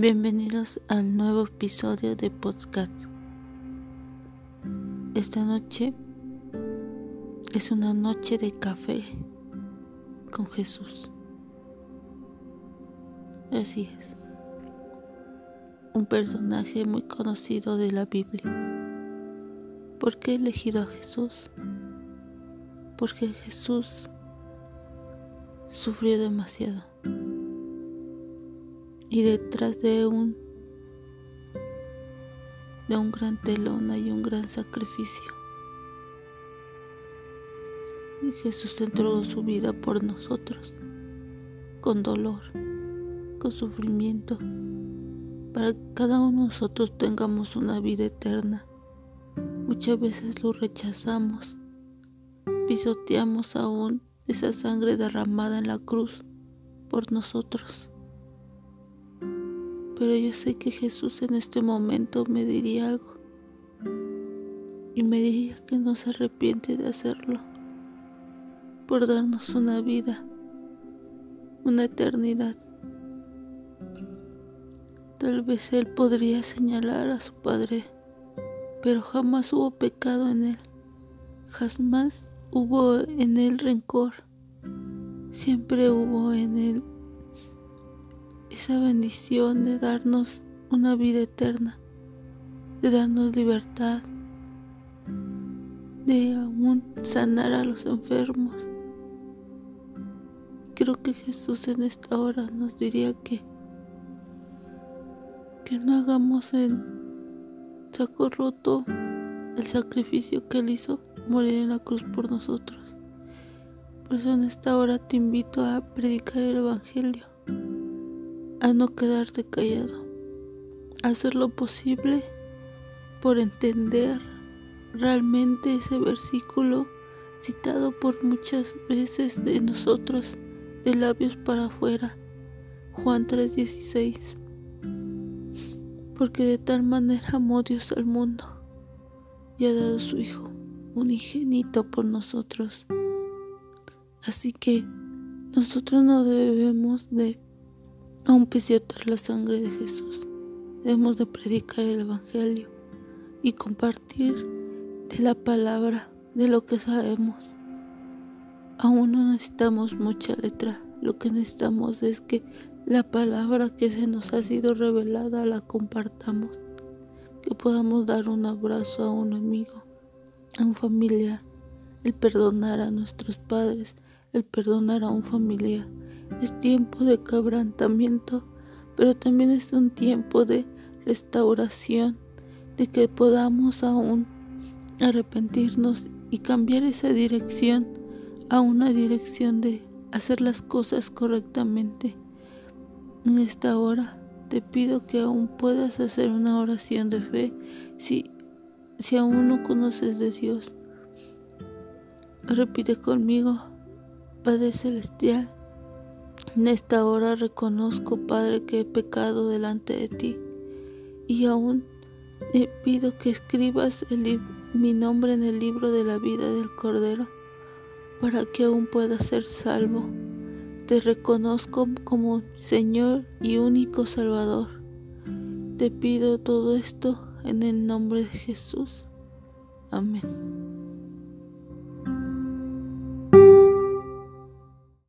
Bienvenidos al nuevo episodio de Podcast. Esta noche es una noche de café con Jesús. Así es. Un personaje muy conocido de la Biblia. ¿Por qué he elegido a Jesús? Porque Jesús sufrió demasiado y detrás de un de un gran telón hay un gran sacrificio. Y Jesús entregó su vida por nosotros, con dolor, con sufrimiento, para que cada uno de nosotros tengamos una vida eterna. Muchas veces lo rechazamos, pisoteamos aún esa sangre derramada en la cruz por nosotros pero yo sé que Jesús en este momento me diría algo. Y me diría que no se arrepiente de hacerlo. Por darnos una vida, una eternidad. Tal vez Él podría señalar a su Padre, pero jamás hubo pecado en Él, jamás hubo en Él rencor, siempre hubo en Él esa bendición de darnos una vida eterna, de darnos libertad, de aún sanar a los enfermos. Creo que Jesús en esta hora nos diría que que no hagamos en saco roto el sacrificio que Él hizo morir en la cruz por nosotros. Por eso en esta hora te invito a predicar el Evangelio a no quedarte callado, a hacer lo posible por entender realmente ese versículo citado por muchas veces de nosotros, de labios para afuera, Juan 3:16. Porque de tal manera amó Dios al mundo y ha dado su Hijo unigénito por nosotros. Así que nosotros no debemos de Aún pisotear la sangre de Jesús, debemos de predicar el Evangelio y compartir de la palabra, de lo que sabemos. Aún no necesitamos mucha letra, lo que necesitamos es que la palabra que se nos ha sido revelada la compartamos, que podamos dar un abrazo a un amigo, a un familiar, el perdonar a nuestros padres, el perdonar a un familiar es tiempo de quebrantamiento, pero también es un tiempo de restauración, de que podamos aún arrepentirnos y cambiar esa dirección a una dirección de hacer las cosas correctamente. En esta hora te pido que aún puedas hacer una oración de fe si, si aún no conoces de Dios. Repite conmigo, Padre Celestial en esta hora reconozco, Padre, que he pecado delante de ti y aún te pido que escribas mi nombre en el libro de la vida del Cordero para que aún pueda ser salvo. Te reconozco como Señor y único Salvador. Te pido todo esto en el nombre de Jesús. Amén.